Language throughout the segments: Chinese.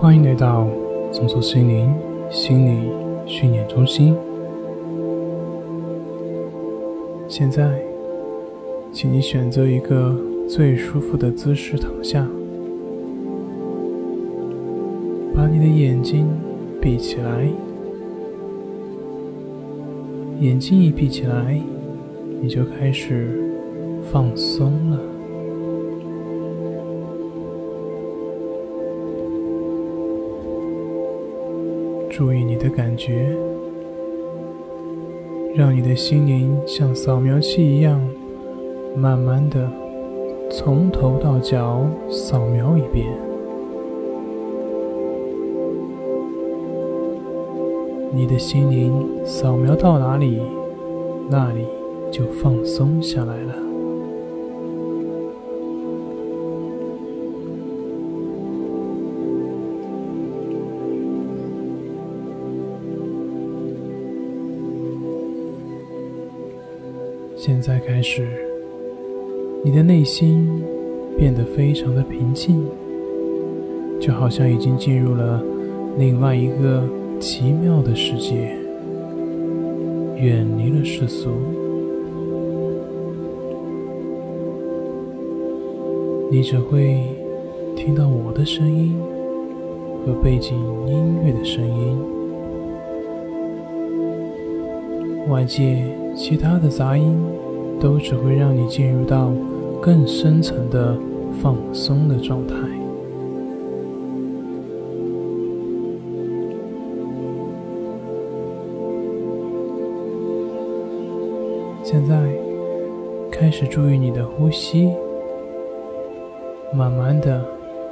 欢迎来到松鼠心灵心理训练中心。现在，请你选择一个最舒服的姿势躺下，把你的眼睛闭起来。眼睛一闭起来，你就开始放松了。注意你的感觉，让你的心灵像扫描器一样，慢慢的从头到脚扫描一遍。你的心灵扫描到哪里，那里就放松下来了。在开始，你的内心变得非常的平静，就好像已经进入了另外一个奇妙的世界，远离了世俗。你只会听到我的声音和背景音乐的声音，外界。其他的杂音都只会让你进入到更深层的放松的状态。现在开始注意你的呼吸，慢慢的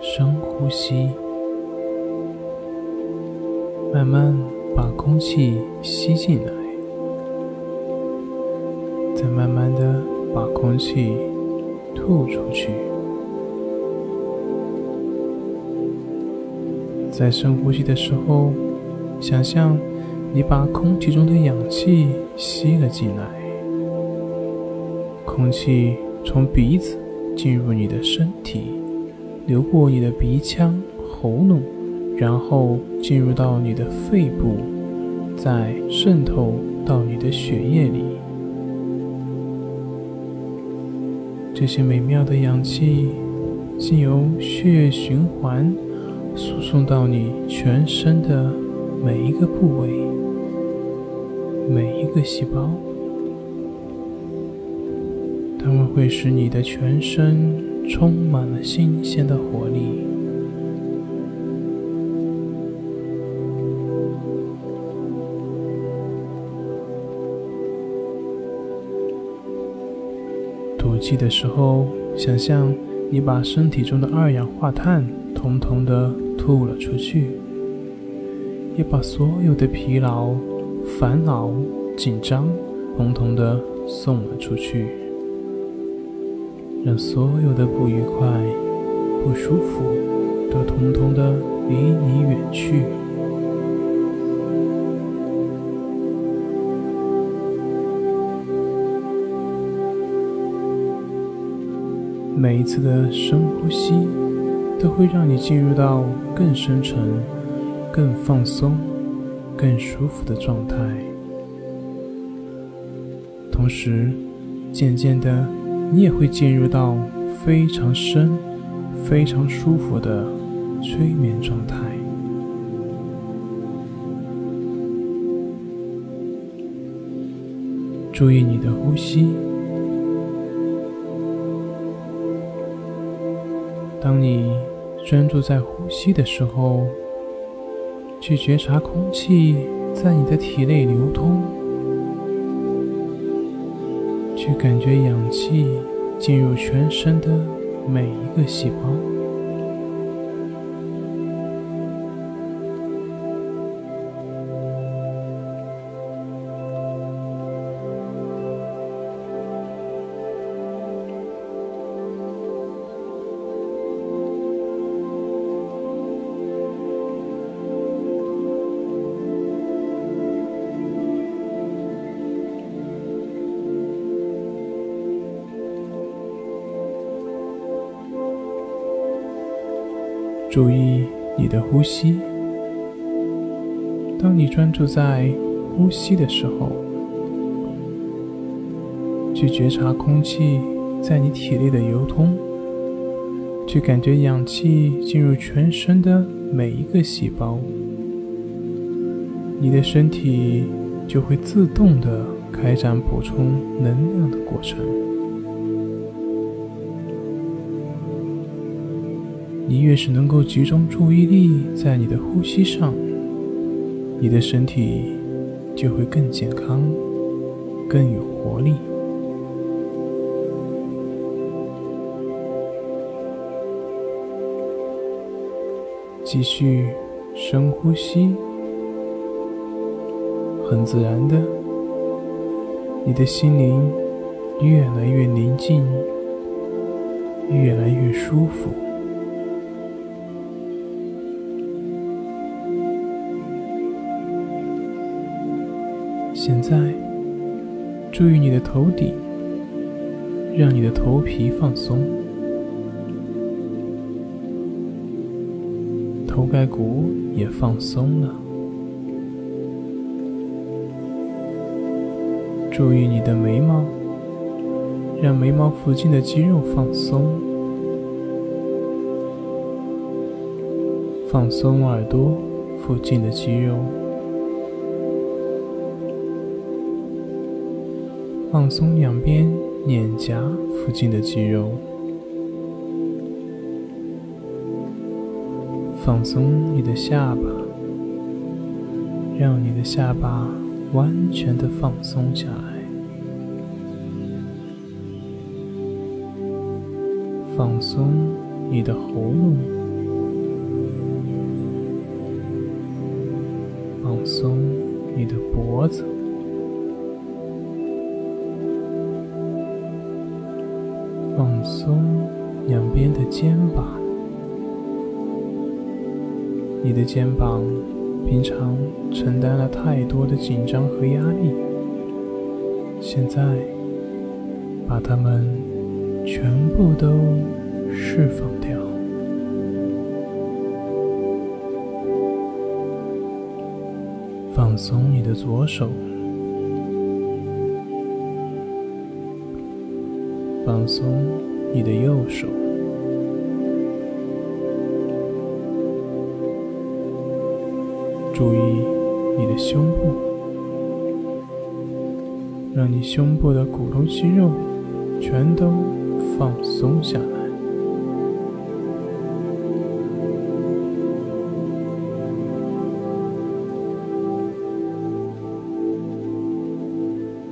深呼吸，慢慢把空气吸进来。慢慢的把空气吐出去。在深呼吸的时候，想象你把空气中的氧气吸了进来，空气从鼻子进入你的身体，流过你的鼻腔、喉咙，然后进入到你的肺部，再渗透到你的血液里。这些美妙的氧气，经由血液循环输送到你全身的每一个部位、每一个细胞，它们会使你的全身充满了新鲜的活力。气的时候，想象你把身体中的二氧化碳统统的吐了出去，也把所有的疲劳、烦恼、紧张统统的送了出去，让所有的不愉快、不舒服都统统的离你远去。每一次的深呼吸，都会让你进入到更深沉、更放松、更舒服的状态。同时，渐渐的，你也会进入到非常深、非常舒服的催眠状态。注意你的呼吸。当你专注在呼吸的时候，去觉察空气在你的体内流通，去感觉氧气进入全身的每一个细胞。注意你的呼吸。当你专注在呼吸的时候，去觉察空气在你体内的流通，去感觉氧气进入全身的每一个细胞，你的身体就会自动的开展补充能量的过程。你越是能够集中注意力在你的呼吸上，你的身体就会更健康、更有活力。继续深呼吸，很自然的，你的心灵越来越宁静，越来越舒服。现在，注意你的头顶，让你的头皮放松。头盖骨也放松了。注意你的眉毛，让眉毛附近的肌肉放松。放松耳朵附近的肌肉，放松两边脸颊附近的肌肉。放松你的下巴，让你的下巴完全的放松下来。放松你的喉咙，放松你的脖子，松两边的肩膀。你的肩膀平常承担了太多的紧张和压力，现在把它们全部都释放掉。放松你的左手，放松你的右手。注意你的胸部，让你胸部的骨头肌肉全都放松下来，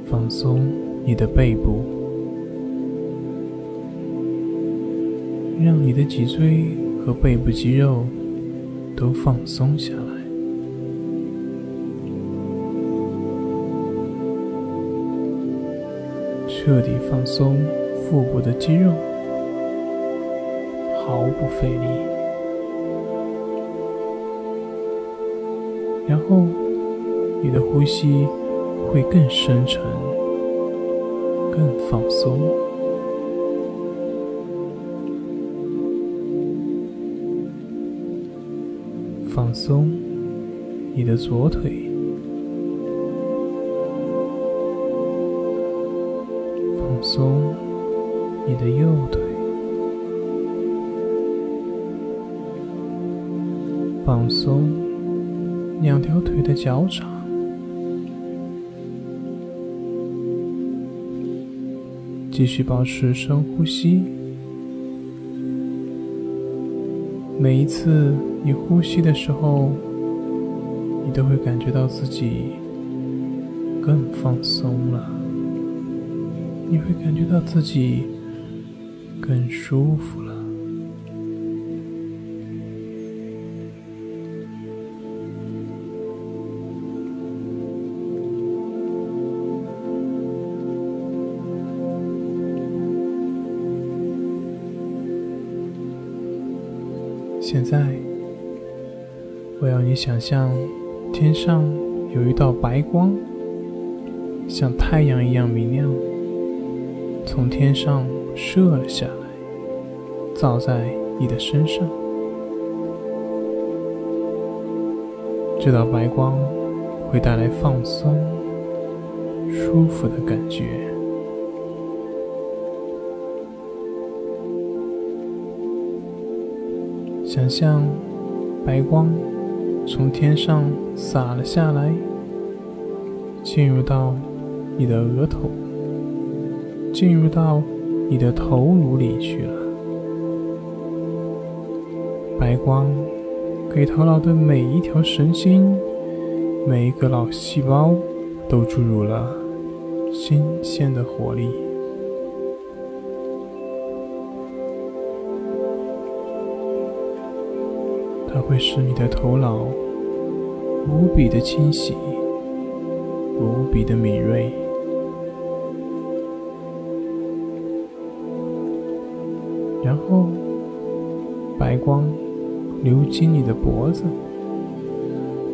放松你的背部，让你的脊椎和背部肌肉都放松下来。彻底放松腹部的肌肉，毫不费力。然后，你的呼吸会更深沉、更放松。你的左腿放。松你的右腿，放松两条腿的脚掌，继续保持深呼吸。每一次你呼吸的时候，都会感觉到自己更放松了。你会感觉到自己更舒服了。现在，我要你想象天上有一道白光，像太阳一样明亮。从天上射了下来，照在你的身上。这道白光会带来放松、舒服的感觉。想象白光从天上洒了下来，进入到你的额头，进入到你的头颅里去了。白光。给头脑的每一条神经、每一个脑细胞都注入了新鲜的活力。会使你的头脑无比的清晰、无比的敏锐。然后，白光。流经你的脖子，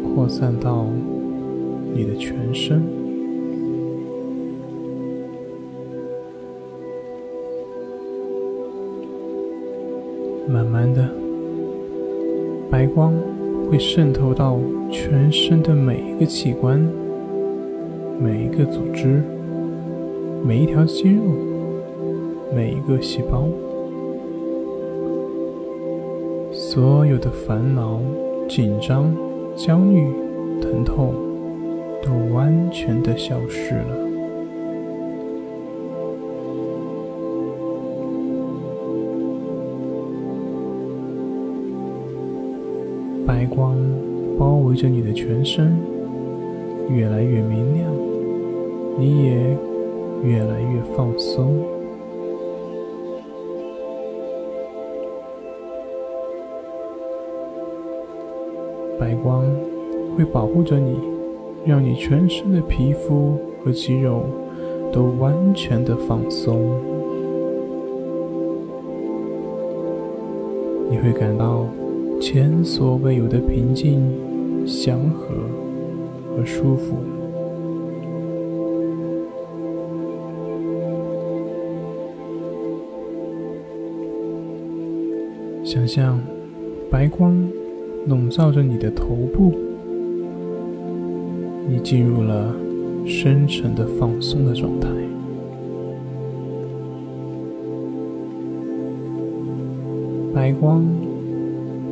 扩散到你的全身，慢慢的，白光会渗透到全身的每一个器官、每一个组织、每一条肌肉、每一个细胞。所有的烦恼、紧张、焦虑、疼痛，都完全的消失了。白光包围着你的全身，越来越明亮，你也越来越放松。白光会保护着你，让你全身的皮肤和肌肉都完全的放松。你会感到前所未有的平静、祥和和舒服。想象白光。笼罩着你的头部，你进入了深沉的放松的状态。白光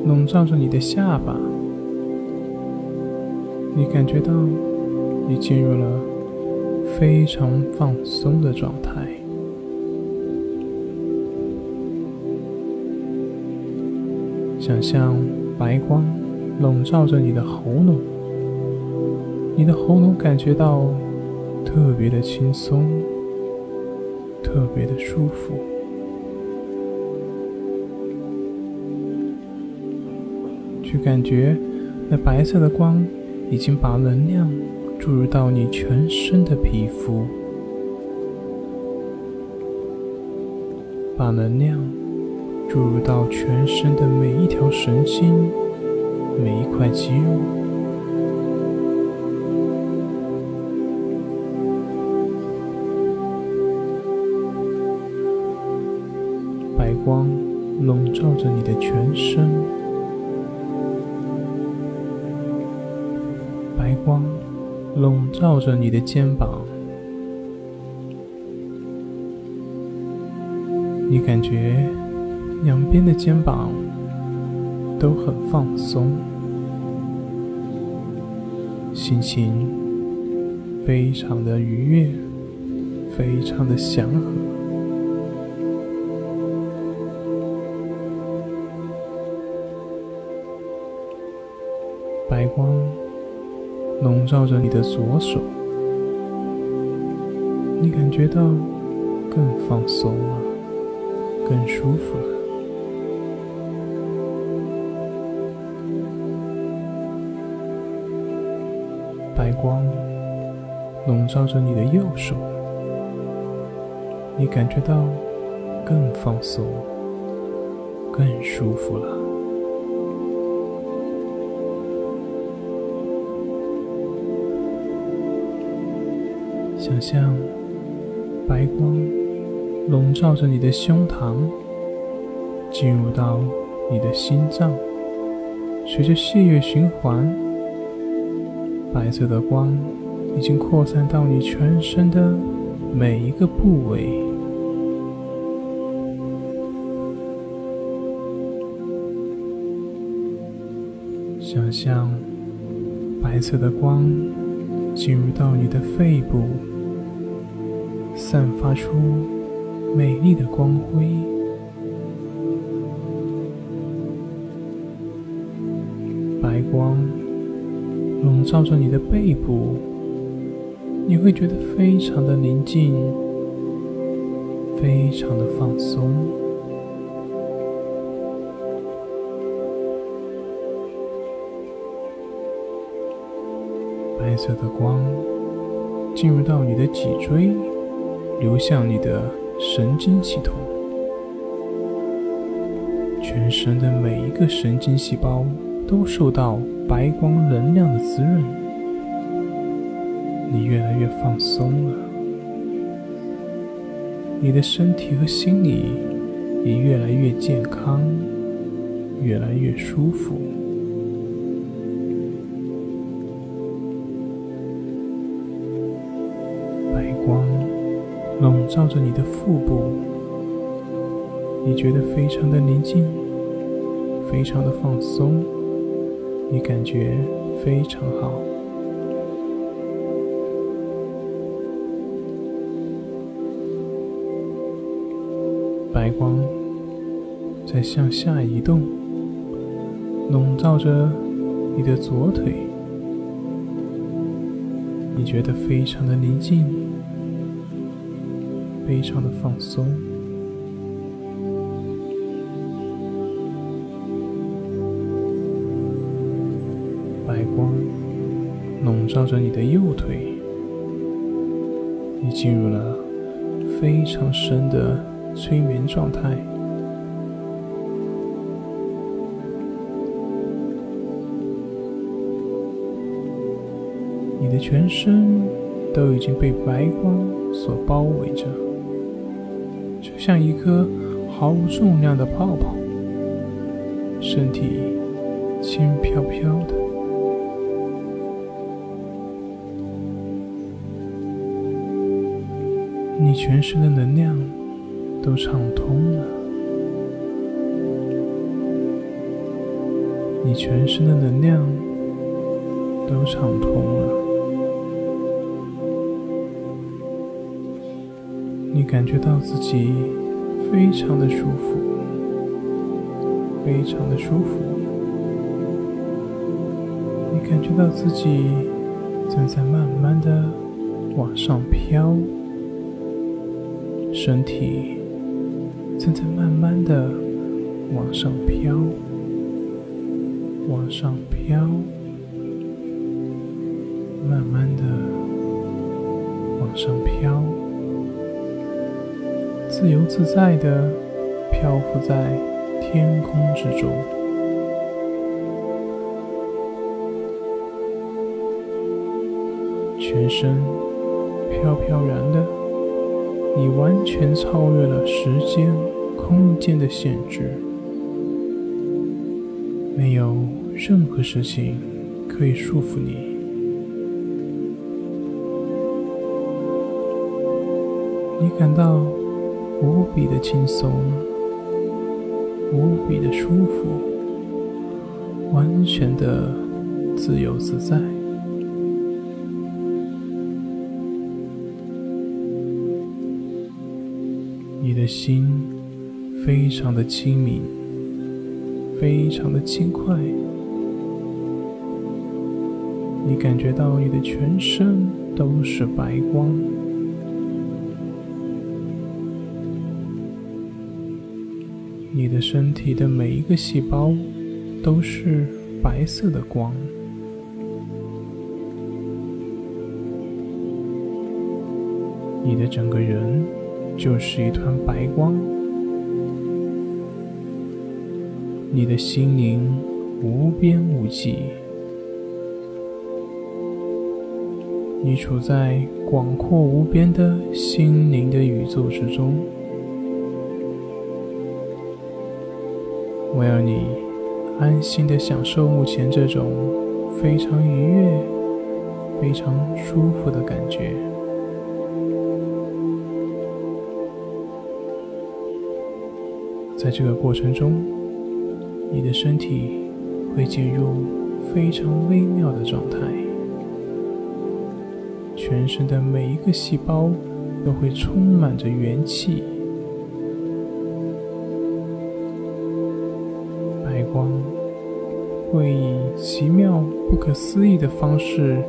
笼罩着你的下巴，你感觉到你进入了非常放松的状态。想象。白光笼罩着你的喉咙，你的喉咙感觉到特别的轻松，特别的舒服。去感觉那白色的光已经把能量注入到你全身的皮肤，把能量。注入到全身的每一条神经、每一块肌肉，白光笼罩着你的全身，光笼罩着你的肩膀，你感觉。两边的肩膀都很放松，心情非常的愉悦，非常的祥和。照着你的左手，你感觉到更放松了，更舒服了。白光笼罩着你的右手，你感觉到更放松、更舒服了。像白光笼罩着你的胸膛，进入到你的心脏，随着血液循环。白色的光已经扩散到你全身的每一个部位。想象白色的光进入到你的肺部，散发出美丽的光辉。白光笼罩着你的背部，你会觉得非常的宁静，非常的放松。白色的光进入到你的脊椎，流向你的神经系统，全身的每一个神经细胞都受到白光能量的滋润，你越来越放松了，你的身体和心理也越来越健康，越来越舒服。照着你的腹部，你觉得非常的宁静，非常的放松，你感觉非常好。白光在向下移动，笼罩着你的左腿，你觉得非常的宁静。非常的放松，白光笼罩着你的右腿，你进入了非常深的催眠状态，你的全身都已经被白光所包围着。像一颗毫无重量的泡泡，身体轻飘飘的，你全身的能量都畅通了，你全身的能量都畅通了。你感觉到自己非常的舒服，非常的舒服。你感觉到自己正在慢慢的往上飘，身体正在慢慢的往上飘，往上飘，慢慢的往上飘。自由自在的漂浮在天空之中，全身飘飘然的，你完全超越了时间、空间的限制，没有任何事情可以束缚你，你感到。无比的轻松，无比的舒服，完全的自由自在。你的心非常的清明，非常的轻快。你感觉到你的全身都是白光。你的身体的每一个细胞都是白色的光，你的整个人就是一团白光，你的心灵无边无际，你处在广阔无边的心灵的宇宙之中。让你安心的享受目前这种非常愉悦、非常舒服的感觉。在这个过程中，你的身体会进入非常微妙的状态，全身的每一个细胞都会充满着元气。会以奇妙、不可思议的方式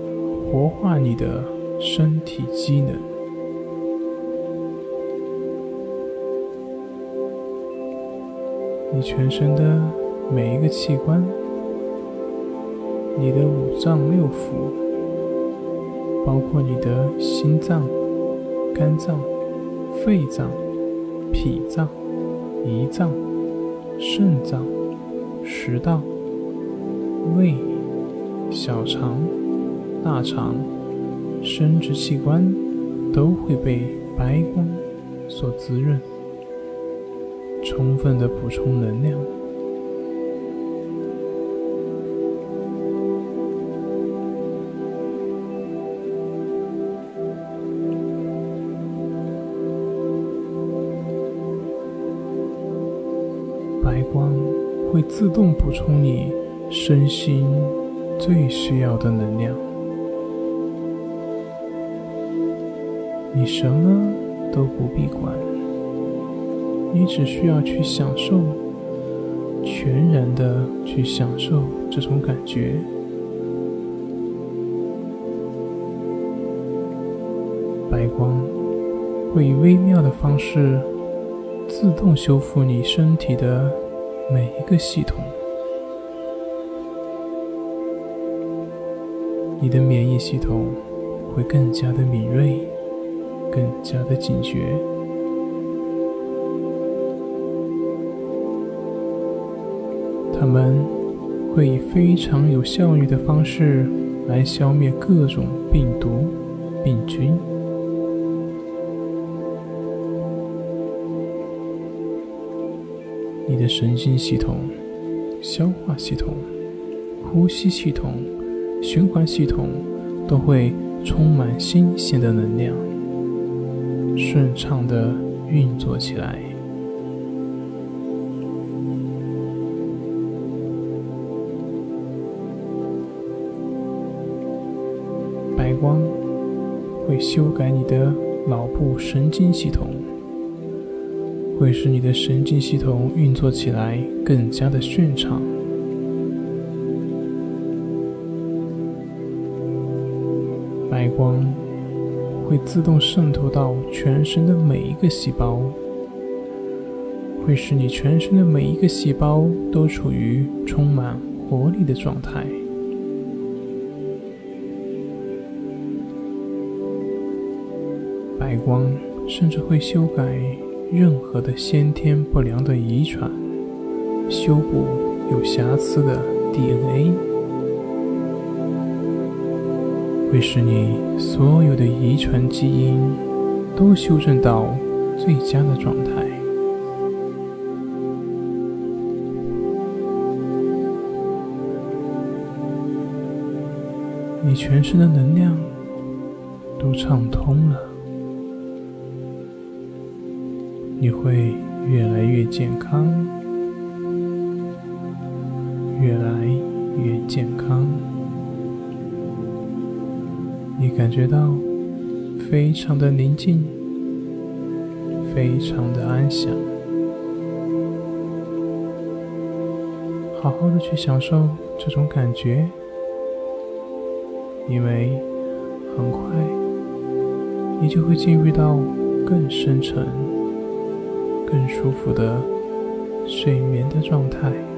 活化你的身体机能。你全身的每一个器官，你的五脏六腑，包括你的心脏、肝脏、肺脏、脾脏、胰脏、肾脏。食道、胃、小肠、大肠、生殖器官都会被白光所滋润，充分的补充能量。白光。会自动补充你身心最需要的能量，你什么都不必管，你只需要去享受，全然的去享受这种感觉。白光会以微妙的方式自动修复你身体的。每一个系统，你的免疫系统会更加的敏锐，更加的警觉。他们会以非常有效率的方式来消灭各种病毒、病菌。你的神经系统、消化系统、呼吸系统、循环系统都会充满新鲜的能量，顺畅的运作起来。白光会修改你的脑部神经系统。会使你的神经系统运作起来更加的顺畅。白光会自动渗透到全身的每一个细胞，会使你全身的每一个细胞都处于充满活力的状态。白光甚至会修改。任何的先天不良的遗传，修补有瑕疵的 DNA，会使你所有的遗传基因都修正到最佳的状态。你全身的能量都畅通了。你会越来越健康，常的宁静，非常的安详。好好的去享受这种感觉，因为很快你就会进入到更深沉。更舒服的睡眠的状态。